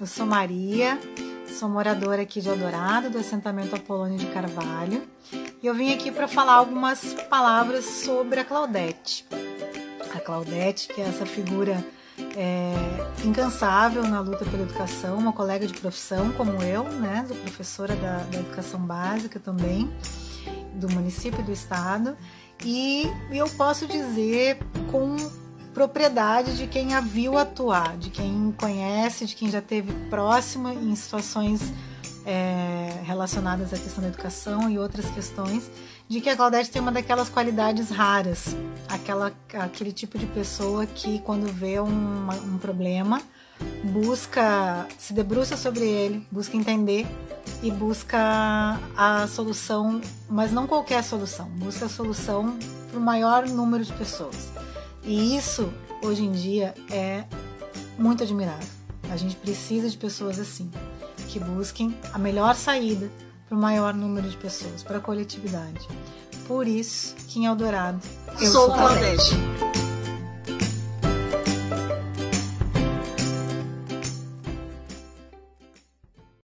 Eu sou Maria, sou moradora aqui de Eldorado, do assentamento Apolônio de Carvalho, e eu vim aqui para falar algumas palavras sobre a Claudete. A Claudete, que é essa figura é, incansável na luta pela educação, uma colega de profissão como eu, né, sou professora da, da educação básica também, do município e do estado, e eu posso dizer com propriedade de quem a viu atuar, de quem conhece, de quem já teve próxima em situações é, relacionadas à questão da educação e outras questões, de que a Claudete tem uma daquelas qualidades raras, aquela, aquele tipo de pessoa que quando vê um, um problema busca, se debruça sobre ele, busca entender e busca a solução, mas não qualquer solução, busca a solução para o maior número de pessoas. E isso, hoje em dia, é muito admirável. A gente precisa de pessoas assim, que busquem a melhor saída para o maior número de pessoas, para a coletividade. Por isso que em Eldorado eu sou, sou Claudete.